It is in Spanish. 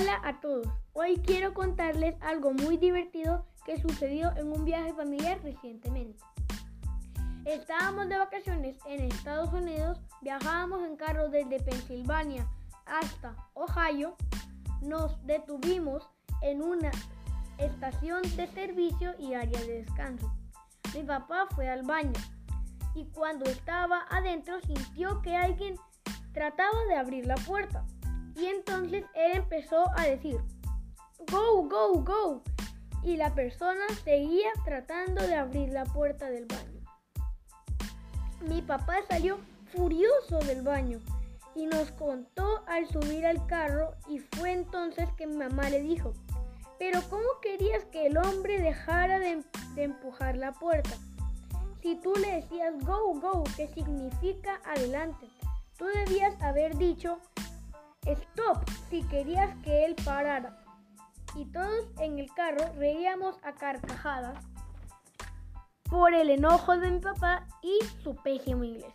Hola a todos. Hoy quiero contarles algo muy divertido que sucedió en un viaje familiar recientemente. Estábamos de vacaciones en Estados Unidos, viajábamos en carro desde Pensilvania hasta Ohio. Nos detuvimos en una estación de servicio y área de descanso. Mi papá fue al baño y cuando estaba adentro sintió que alguien trataba de abrir la puerta. Y entonces él empezó a decir, go, go, go. Y la persona seguía tratando de abrir la puerta del baño. Mi papá salió furioso del baño y nos contó al subir al carro y fue entonces que mi mamá le dijo, pero ¿cómo querías que el hombre dejara de, de empujar la puerta? Si tú le decías go, go, que significa adelante, tú debías haber dicho Stop si querías que él parara. Y todos en el carro reíamos a carcajadas por el enojo de mi papá y su pésimo inglés.